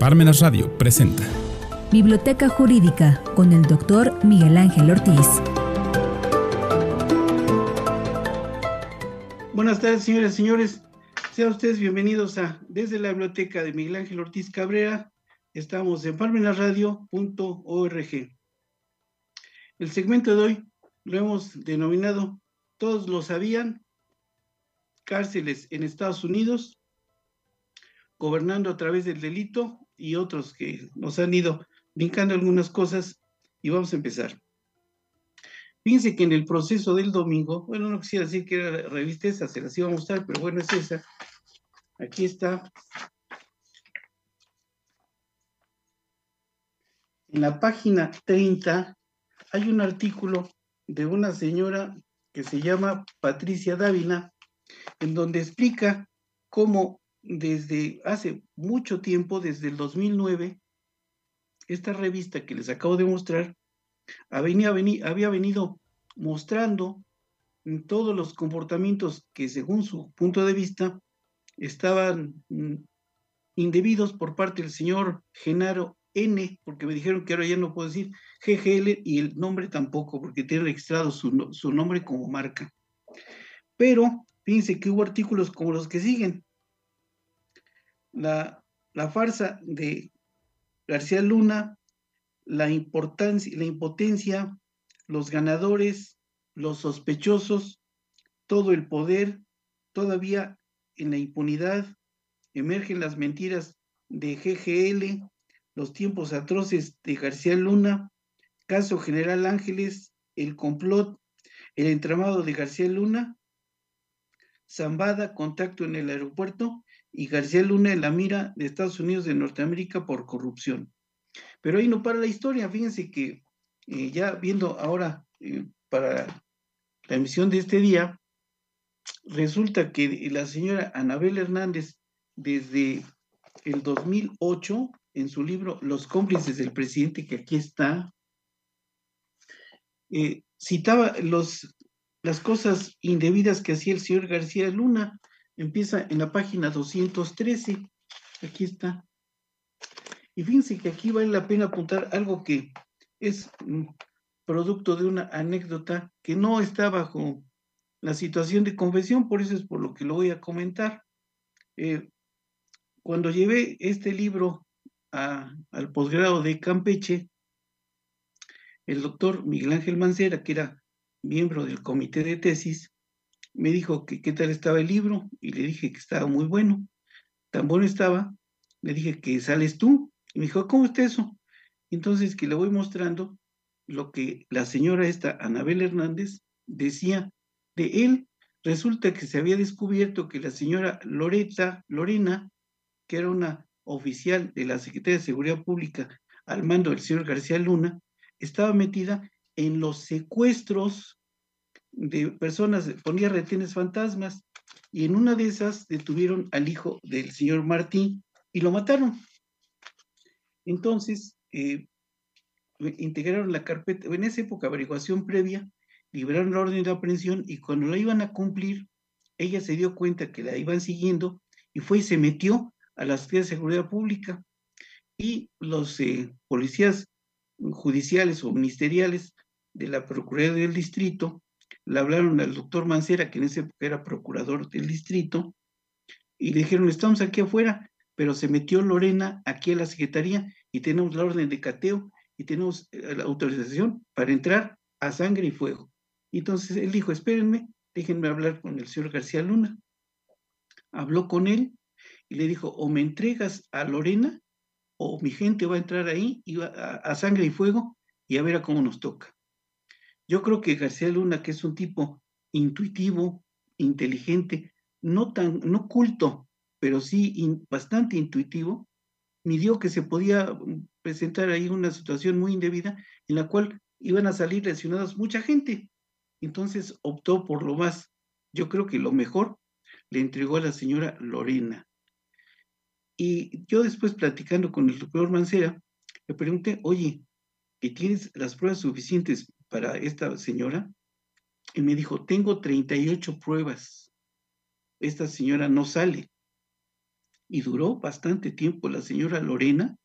Parmenas Radio presenta Biblioteca Jurídica con el doctor Miguel Ángel Ortiz. Buenas tardes, señoras y señores. Sean ustedes bienvenidos a Desde la Biblioteca de Miguel Ángel Ortiz Cabrera. Estamos en parmenasradio.org. El segmento de hoy lo hemos denominado Todos lo sabían, cárceles en Estados Unidos, gobernando a través del delito y otros que nos han ido brincando algunas cosas y vamos a empezar. Fíjense que en el proceso del domingo, bueno, no quisiera decir que era la revista esa, se las iba a mostrar, pero bueno, es esa. Aquí está. En la página 30 hay un artículo de una señora que se llama Patricia Dávila, en donde explica cómo desde hace mucho tiempo, desde el 2009, esta revista que les acabo de mostrar había, venido mostrando todos los comportamientos que según su punto de vista estaban mm, indebidos por parte del señor Genaro N, porque me dijeron que ahora ya no puedo decir GGL y el nombre tampoco, porque tiene registrado su, su nombre como marca. Pero fíjense que hubo artículos como los que siguen. La, farsa de García Luna, la, importancia, la impotencia, los ganadores, los sospechosos, todo el poder, todavía en la impunidad, emergen las mentiras de GGL, los tiempos atroces de García Luna, caso General Ángeles, el complot, el entramado de García Luna, Zambada, contacto en el aeropuerto y García Luna en la mira de Estados Unidos de Norteamérica por corrupción. Pero ahí no para la historia, fíjense que eh, ya viendo ahora eh, para la emisión de este día, resulta que la señora Anabel Hernández, desde el 2008, en su libro Los cómplices del presidente, que aquí está, eh, citaba los, las cosas indebidas que hacía el señor García Luna Empieza en la página 213. Aquí está. Y fíjense que aquí vale la pena apuntar algo que es producto de una anécdota que no está bajo la situación de confesión, por eso es por lo que lo voy a comentar. Eh, cuando llevé este libro al posgrado de Campeche, el doctor Miguel Ángel Mancera, que era miembro del comité de tesis, me dijo que qué tal estaba el libro y le dije que estaba muy bueno. Tan bueno estaba, le dije que sales tú. Y me dijo, ¿cómo está eso? Entonces que le voy mostrando lo que la señora esta, Anabel Hernández, decía de él. Resulta que se había descubierto que la señora Loreta, Lorena, que era una oficial de la Secretaría de Seguridad Pública al mando del señor García Luna, estaba metida en los secuestros de personas, ponía retenes fantasmas, y en una de esas detuvieron al hijo del señor Martín y lo mataron. Entonces, eh, integraron la carpeta, en esa época, averiguación previa, liberaron la orden de aprehensión y cuando la iban a cumplir, ella se dio cuenta que la iban siguiendo y fue y se metió a las Secretaría de Seguridad Pública y los eh, policías judiciales o ministeriales de la Procuraduría del Distrito le hablaron al doctor Mancera, que en ese época era procurador del distrito, y le dijeron, estamos aquí afuera, pero se metió Lorena aquí a la secretaría y tenemos la orden de cateo y tenemos eh, la autorización para entrar a sangre y fuego. Entonces él dijo, espérenme, déjenme hablar con el señor García Luna. Habló con él y le dijo, o me entregas a Lorena o mi gente va a entrar ahí a, a sangre y fuego y a ver a cómo nos toca. Yo creo que García Luna, que es un tipo intuitivo, inteligente, no tan, no culto, pero sí bastante intuitivo, midió que se podía mm, presentar ahí una situación muy indebida en la cual iban a salir lesionadas mucha gente. Entonces optó por lo más, yo creo que lo mejor, le entregó a la señora Lorena. Y yo después platicando con el doctor Mancera, le pregunté, oye, ¿y tienes las pruebas suficientes para esta señora y me dijo, tengo 38 pruebas. Esta señora no sale. y duró bastante tiempo la señora Lorena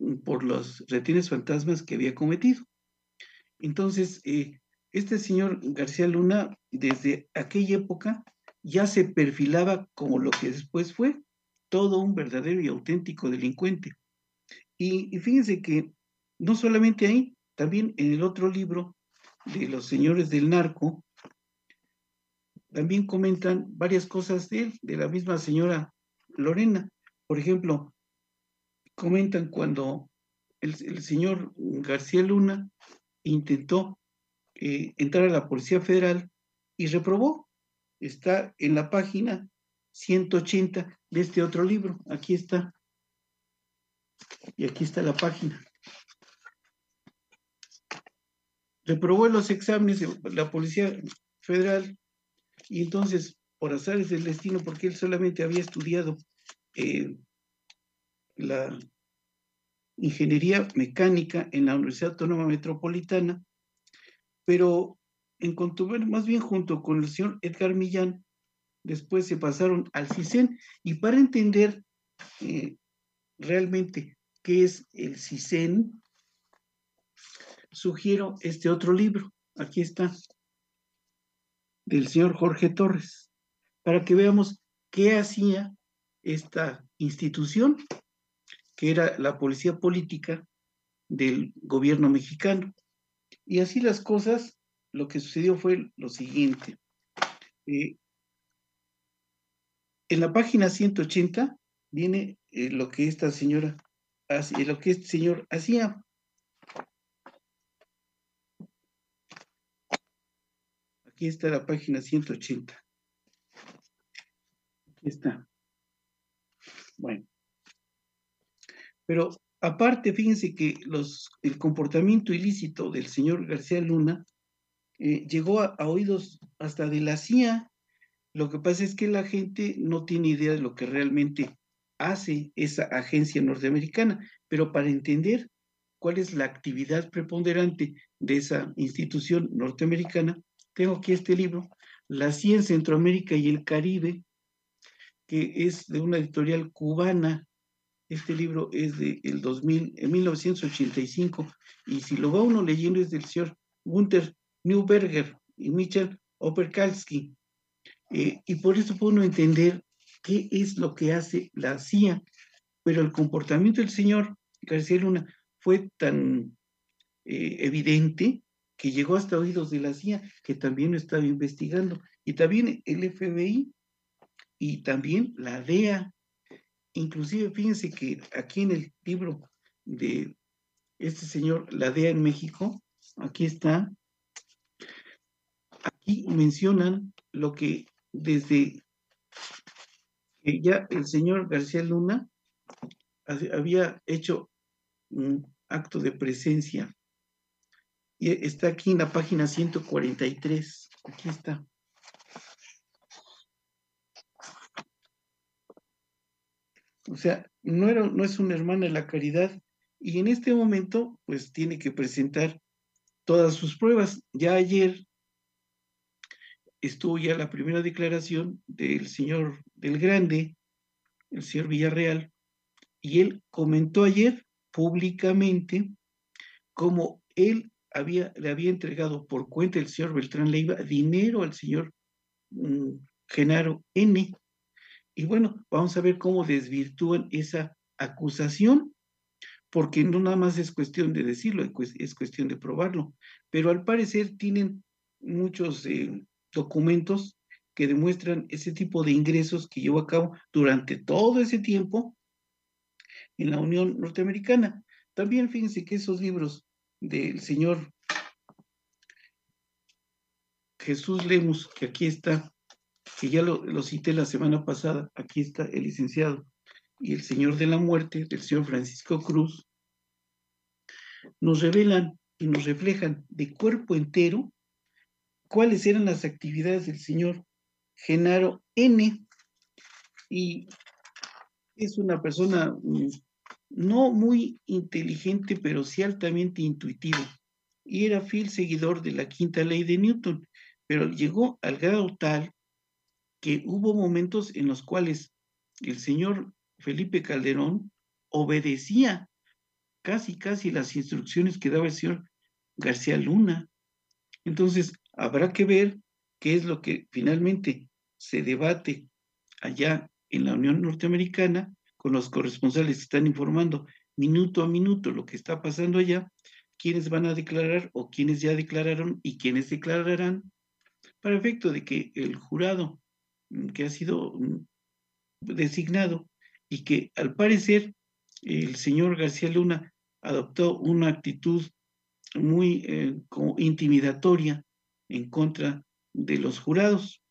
mm, por los retines fantasmas que había cometido. Entonces, eh, este señor García Luna, desde aquella época, ya se perfilaba como lo que después fue, todo un verdadero y auténtico delincuente. Y, y fíjense que no solamente ahí, también en el otro libro de los señores del narco, también comentan varias cosas de él, de la misma señora Lorena. Por ejemplo, comentan cuando el, señor García Luna intentó eh, entrar a la Policía Federal y reprobó. Está en la página 180 de este otro libro. Aquí está. Y aquí está la página. Reprobó los exámenes de la Policía Federal y entonces, por azares del destino, porque él solamente había estudiado eh, la ingeniería mecánica en la Universidad Autónoma Metropolitana, pero en Contubernio, más bien junto con el señor Edgar Millán, después se pasaron al CISEN, y para entender eh, realmente qué es el CISEN, sugiero este otro libro, aquí está, del señor Jorge Torres, para que veamos qué hacía esta institución, que era la policía política del gobierno mexicano. Y así las cosas, lo que sucedió fue lo siguiente. Eh, en la página 180 viene eh, lo que esta señora, lo que este señor hacía. Aquí está la página 180. Aquí está. Bueno. Pero aparte, fíjense que los, el comportamiento ilícito del señor García Luna eh, llegó a, oídos hasta de la CIA. Lo que pasa es que la gente no tiene idea de lo que realmente hace esa agencia norteamericana, pero para entender cuál es la actividad preponderante de esa institución norteamericana, tengo aquí este libro, La CIA en Centroamérica y el Caribe, que es de una editorial cubana. Este libro es de el 2000, en 1985, y si lo va uno leyendo es del señor Gunther Neuberger y Michel Operkalski. Eh, y por eso puede uno entender qué es lo que hace la CIA. Pero el comportamiento del señor García Luna fue tan eh, evidente que llegó hasta oídos de la CIA, que también lo estaba investigando. Y también el FBI y también la DEA. Inclusive, fíjense que aquí en el libro de este señor, la DEA en México, aquí está, aquí mencionan lo que desde que ya el señor García Luna había hecho un acto de presencia. Y está aquí en la página 143. Aquí está. O sea, no, era, no es una hermana de la caridad y en este momento pues tiene que presentar todas sus pruebas. Ya ayer estuvo ya la primera declaración del señor del Grande, el señor Villarreal, y él comentó ayer públicamente cómo él le había entregado por cuenta del señor Beltrán Leiva dinero al señor mm, Genaro N y bueno, vamos a ver cómo desvirtúan esa acusación, porque no nada más es cuestión de decirlo, es cuestión de probarlo. Pero al parecer tienen muchos eh, documentos que demuestran ese tipo de ingresos que llevó a cabo durante todo ese tiempo en la Unión Norteamericana. También fíjense que esos libros del señor Jesús Lemus, que aquí está, que ya lo, cité la semana pasada, aquí está el licenciado y el Señor de la Muerte del señor Francisco Cruz, nos revelan y nos reflejan de cuerpo entero cuáles eran las actividades del señor Genaro N. Y es una persona mm, no muy inteligente, pero sí altamente intuitivo. Y era fiel seguidor de la quinta ley de Newton, pero llegó al grado tal que hubo momentos en los cuales el señor Felipe Calderón obedecía casi, casi las instrucciones que daba el señor García Luna. Entonces, habrá que ver qué es lo que finalmente se debate allá en la Unión Norteamericana con los corresponsales que están informando minuto a minuto lo que está pasando allá, quiénes van a declarar o quiénes ya declararon y quiénes declararán, para efecto de que el jurado mm, que ha sido mm, designado y que al parecer el señor García Luna adoptó una actitud muy eh, intimidatoria en contra de los jurados.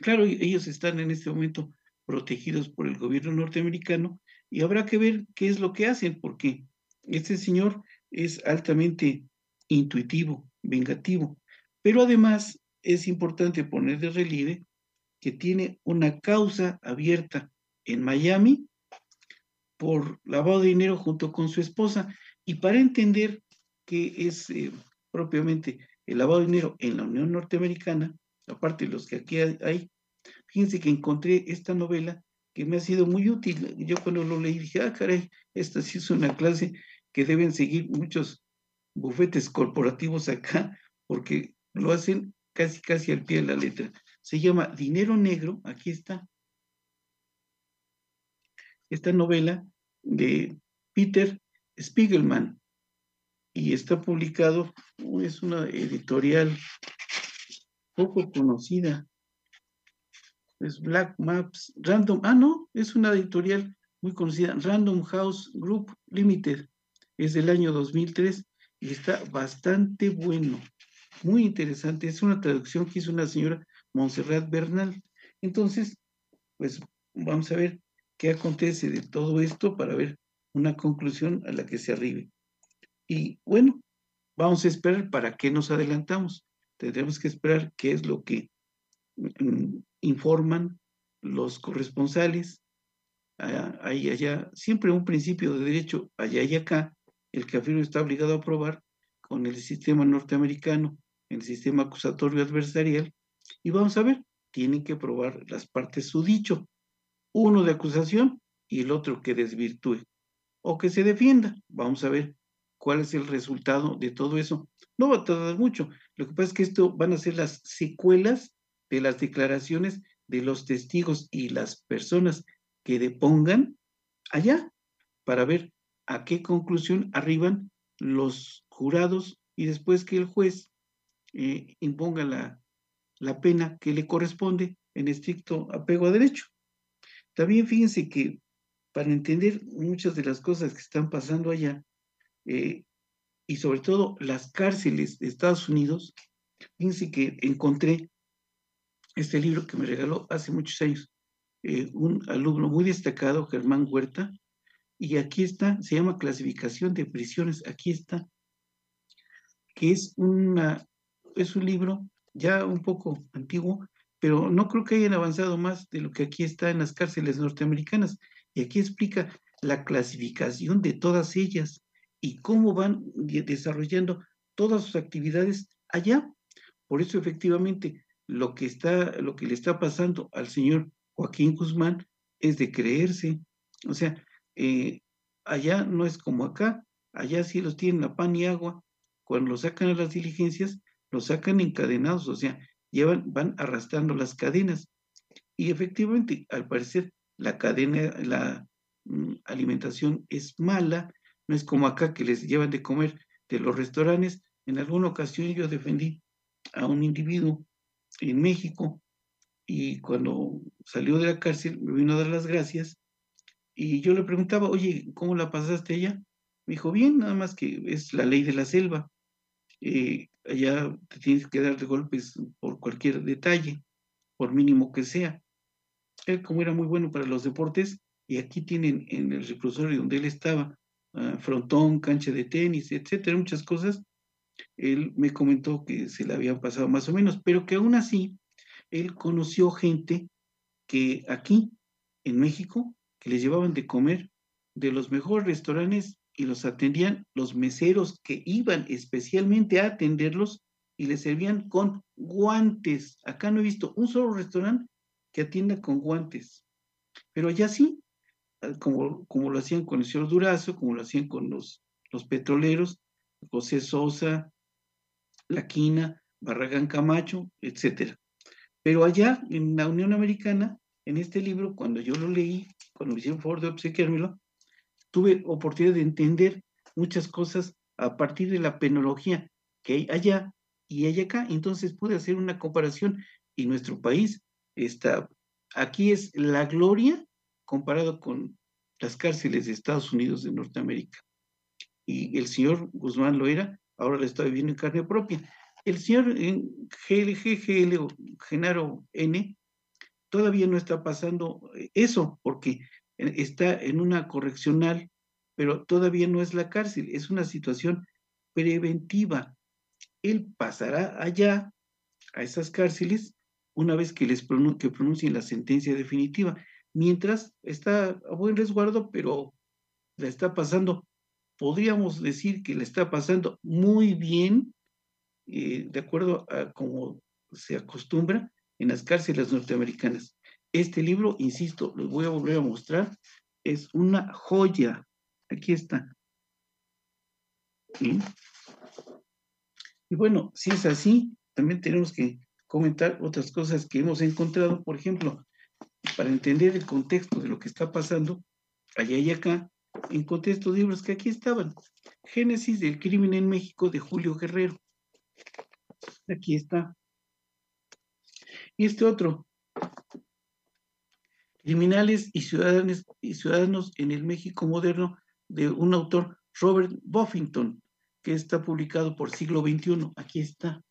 Claro, ellos están en este momento protegidos por el gobierno norteamericano y habrá que ver qué es lo que hacen, porque este señor es altamente intuitivo, vengativo, pero además es importante poner de relieve que tiene una causa abierta en Miami por lavado de dinero junto con su esposa. Y para entender qué es eh, propiamente el lavado de dinero en la Unión Norteamericana, aparte de los que aquí hay, fíjense que encontré esta novela que me ha sido muy útil. Yo cuando lo leí dije, ah, caray, esta sí es una clase que deben seguir muchos bufetes corporativos acá, porque lo hacen casi, casi al pie de la letra. Se llama Dinero Negro, aquí está. Esta novela de Peter Spiegelman y está publicado, es una editorial poco conocida, es Black Maps, Random, ah, no, es una editorial muy conocida, Random House Group Limited, es del año 2003 y está bastante bueno, muy interesante. Es una traducción que hizo una señora Montserrat Bernal. Entonces, pues vamos a ver qué acontece de todo esto para ver una conclusión a la que se arribe. Y bueno, vamos a esperar para qué nos adelantamos. Tendremos que esperar qué es lo que mm, informan los corresponsales, ahí allá, siempre un principio de derecho allá y acá, el que afirma está obligado a aprobar con el sistema norteamericano, el sistema acusatorio adversarial, y vamos a ver, tienen que probar las partes su dicho, uno de acusación y el otro que desvirtúe, o que se defienda. Vamos a ver cuál es el resultado de todo eso. No va a tardar mucho. Lo que pasa es que esto van a ser las secuelas de las declaraciones de los testigos y las personas que depongan allá para ver a qué conclusión arriban los jurados y después que el juez eh, imponga la, la pena que le corresponde en estricto apego a derecho. También fíjense que para entender muchas de las cosas que están pasando allá, eh, y sobre todo las cárceles de Estados Unidos, fíjense que encontré este libro que me regaló hace muchos años eh, un alumno muy destacado, Germán Huerta, y aquí está, se llama Clasificación de Prisiones, aquí está, que es, una, es un libro ya un poco antiguo, pero no creo que hayan avanzado más de lo que aquí está en las cárceles norteamericanas. Y aquí explica la clasificación de todas ellas y cómo van desarrollando todas sus actividades allá. Por eso, efectivamente, lo que, está, lo que le está pasando al señor Joaquín Guzmán es de creerse. O sea, eh, allá no es como acá, allá sí los tienen a pan y agua. Cuando los sacan a las diligencias, los sacan encadenados, o sea, llevan, van arrastrando las cadenas. Y efectivamente, al parecer, la cadena, la mm, alimentación es mala, no es como acá que les llevan de comer de los restaurantes. En alguna ocasión yo defendí a un individuo en México y cuando salió de la cárcel me vino a dar las gracias y yo le preguntaba, oye, ¿cómo la pasaste allá? Me dijo, bien, nada más que es la ley de la selva. Eh, allá te tienes que dar de golpes por cualquier detalle, por mínimo que sea. Él, como era muy bueno para los deportes, y aquí tienen en el reclusorio donde él estaba, ah, frontón, cancha de tenis, etcétera, muchas cosas, él me comentó que se le habían pasado más o menos, pero que aún así él conoció gente que aquí, en México, que les llevaban de comer de los mejores restaurantes y los atendían los meseros que iban especialmente a atenderlos y les servían con guantes. Acá no he visto un solo restaurante que atienda con guantes, pero allá sí. como, como lo hacían con el señor Durazo, como lo hacían con los, los petroleros, José Sosa, La Quina, Barragán Camacho, etcétera. Pero allá en la Unión Americana, en este libro, cuando yo lo leí, cuando me hicieron favor de obsequiármelo, tuve oportunidad de entender muchas cosas a partir de la penología que hay allá y hay acá. Entonces pude hacer una comparación y nuestro país está, aquí es la gloria comparado con las cárceles de Estados Unidos de Norteamérica. Y el señor Guzmán lo era, ahora lo está viviendo en carne propia. El señor GLG, GL o Genaro N todavía no está pasando eso, porque está en una correccional, pero todavía no es la cárcel, es una situación preventiva. Él pasará allá, a esas cárceles, una vez que les que pronuncien la sentencia definitiva, mientras está a buen resguardo, pero la está pasando, podríamos decir que le está pasando muy bien, eh, de acuerdo a como se acostumbra en las cárceles norteamericanas. Este libro, insisto, les voy a volver a mostrar, es una joya. Aquí está. Y bueno, si es así, también tenemos que comentar otras cosas que hemos encontrado, por ejemplo, para entender el contexto de lo que está pasando allá y acá, encontré estos libros que aquí estaban. Génesis del crimen en México de Julio Guerrero. Aquí está. Y este otro, Criminales y ciudadanos, y ciudadanos en el México moderno de un autor, Robert Buffington, que está publicado por siglo XXI. Aquí está.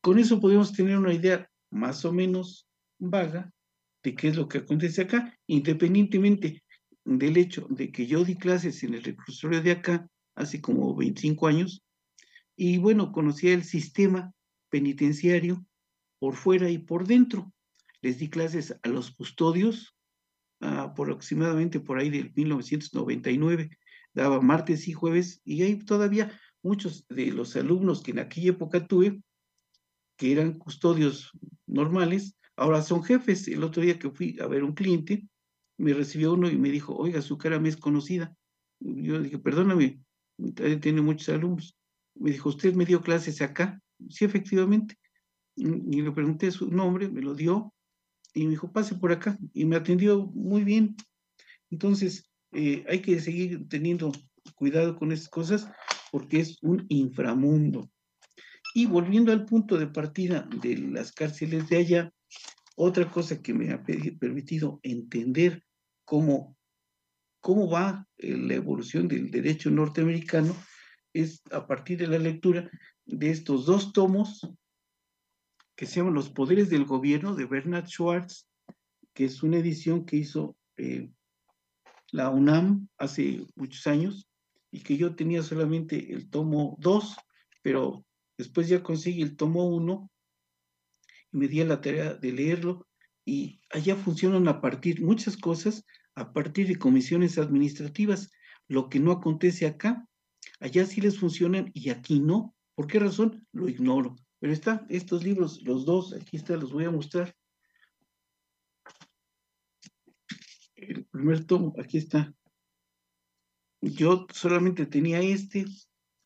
Con eso podemos tener una idea más o menos vaga de qué es lo que acontece acá, independientemente del hecho de que yo di clases en el reclusorio de acá hace como 25 años, y bueno, conocía el sistema penitenciario por fuera y por dentro les di clases a los custodios aproximadamente por ahí del 1999, daba martes y jueves, y hay todavía muchos de los alumnos que en aquella época tuve, que eran custodios normales, ahora son jefes. El otro día que fui a ver un cliente, me recibió uno y me dijo, oiga, su cara me es conocida. Yo dije, perdóname, tiene muchos alumnos. Me dijo, ¿usted me dio clases acá? Sí, efectivamente. Y le pregunté su nombre, me lo dio, y me dijo, pase por acá, y me atendió muy bien. Entonces, eh, hay que seguir teniendo cuidado con esas cosas porque es un inframundo. Y volviendo al punto de partida de las cárceles de allá, otra cosa que me ha permitido entender cómo, cómo va eh, la evolución del derecho norteamericano es a partir de la lectura de estos dos tomos que se llama Los Poderes del Gobierno de Bernard Schwartz, que es una edición que hizo eh, la UNAM hace muchos años y que yo tenía solamente el tomo 2, pero después ya conseguí el tomo 1 y me di la tarea de leerlo y allá funcionan a partir muchas cosas, a partir de comisiones administrativas, lo que no acontece acá, allá sí les funcionan y aquí no. ¿Por qué razón? Lo ignoro. Pero están estos libros, los dos, aquí está, los voy a mostrar. El primer tomo, aquí está. Yo solamente tenía este.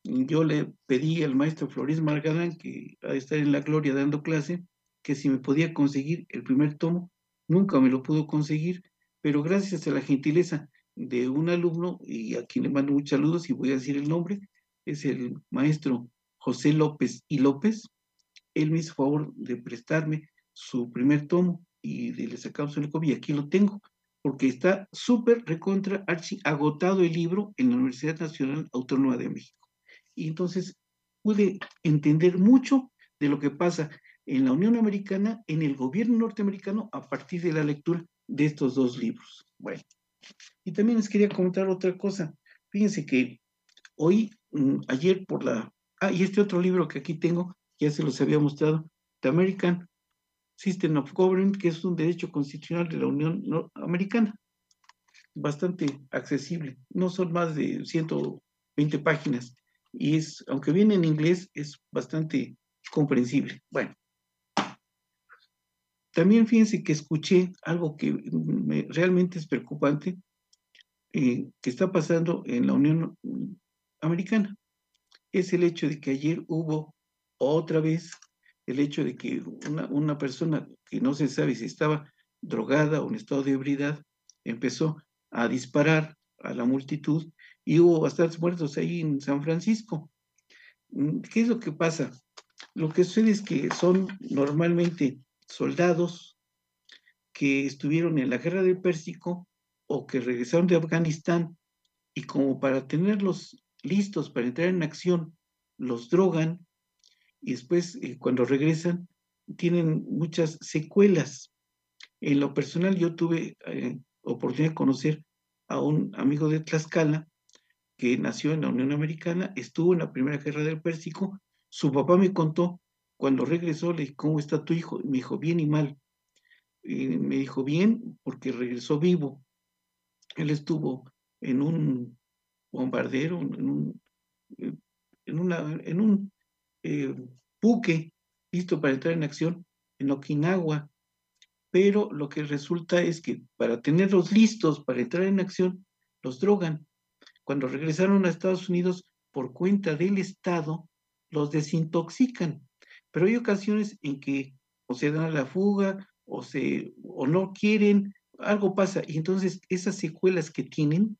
Yo le pedí al maestro Flores Margadán, que ha de estar en la gloria dando clase, que si me podía conseguir el primer tomo. Nunca me lo pudo conseguir, pero gracias a la gentileza de un alumno, y a quien le mando muchos saludos y voy a decir el nombre, es el maestro José López y López, él me hizo favor de prestarme su primer tomo y le sacamos una copia y aquí lo tengo, porque está súper recontra archi agotado el libro en la Universidad Nacional Autónoma de México. Y entonces pude entender mucho de lo que pasa en la Unión Americana, en el gobierno norteamericano, a partir de la lectura de estos dos libros. Bueno, y también les quería comentar otra cosa. Fíjense que hoy, mm, ayer por la... Ah, y este otro libro que aquí tengo, ya se los había mostrado, The American System of Government, que es un derecho constitucional de la Unión Americana, bastante accesible, no son más de 120 páginas, y es, aunque viene en inglés, es bastante comprensible. Bueno, también fíjense que escuché algo que realmente es preocupante, eh, que está pasando en la Unión Americana. Es el hecho de que ayer hubo otra vez el hecho de que una, una persona que no se sabe si estaba drogada o en estado de ebriedad empezó a disparar a la multitud y hubo bastantes muertos ahí en San Francisco. Mm, ¿Qué es lo que pasa? Lo que sucede es que son normalmente soldados que estuvieron en la guerra del Pérsico o que regresaron de Afganistán y como para tenerlos listos para entrar en acción, los drogan y después eh, cuando regresan tienen muchas secuelas. En lo personal yo tuve eh, oportunidad de conocer a un amigo de Tlaxcala que nació en la Unión Americana, estuvo en la Primera Guerra del Pérsico, su papá me contó, cuando regresó, le dije, ¿cómo está tu hijo? Me dijo, bien y mal. Me dijo, bien, porque regresó vivo. Él estuvo en un bombardero, en un, eh, en una, en un eh, buque listo para entrar en acción en Okinawa. Pero lo que resulta es que para tenerlos listos para entrar en acción, los drogan. Cuando regresaron a Estados Unidos, por cuenta del Estado, los desintoxican. Pero hay ocasiones en que o se dan a la fuga o, se, o no quieren, algo pasa. Y entonces esas secuelas que tienen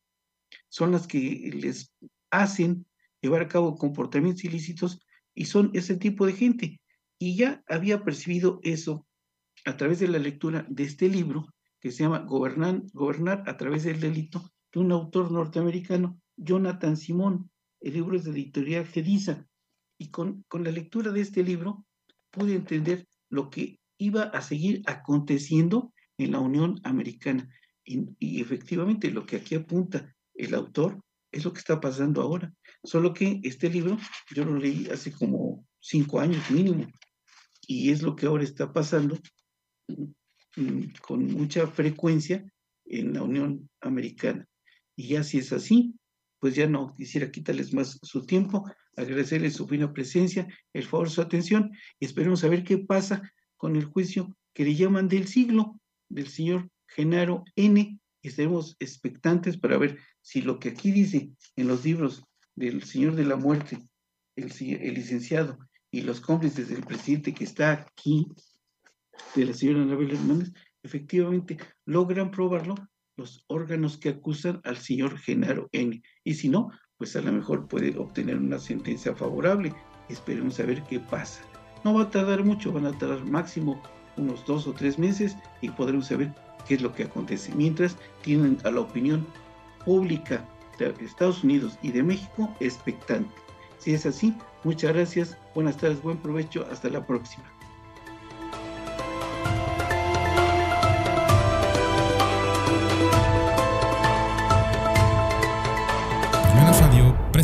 son las que les hacen llevar a cabo comportamientos ilícitos y son ese tipo de gente. Y ya había percibido eso a través de la lectura de este libro que se llama Gobernar, Gobernar a través del delito, de un autor norteamericano, Jonathan Simón. El libro es de editorial Gedisa. Y con, con la lectura de este libro pude entender lo que iba a seguir aconteciendo en la Unión Americana. Y, efectivamente lo que aquí apunta el autor es lo que está pasando ahora. Solo que este libro yo lo leí hace como cinco años mínimo. Y es lo que ahora está pasando mm, con mucha frecuencia en la Unión Americana. Y ya si es así, pues ya no quisiera quitarles más su tiempo, agradecerles su fina presencia, el favor, su atención, esperemos a ver qué pasa con el juicio que le llaman del siglo del señor Genaro N. Y estaremos expectantes para ver si lo que aquí dice en los libros del señor de la muerte, el, el licenciado y los cómplices del presidente que está aquí, de la señora Anabel Hernández, efectivamente logran probarlo los órganos que acusan al señor Genaro N. Y si no, pues a lo mejor puede obtener una sentencia favorable. Esperemos a ver qué pasa. No va a tardar mucho, van a tardar máximo unos dos o tres meses y podremos saber qué es lo que acontece. Mientras tienen a la opinión pública de Estados Unidos y de México expectante. Si es así, muchas gracias, buenas tardes, buen provecho, hasta la próxima.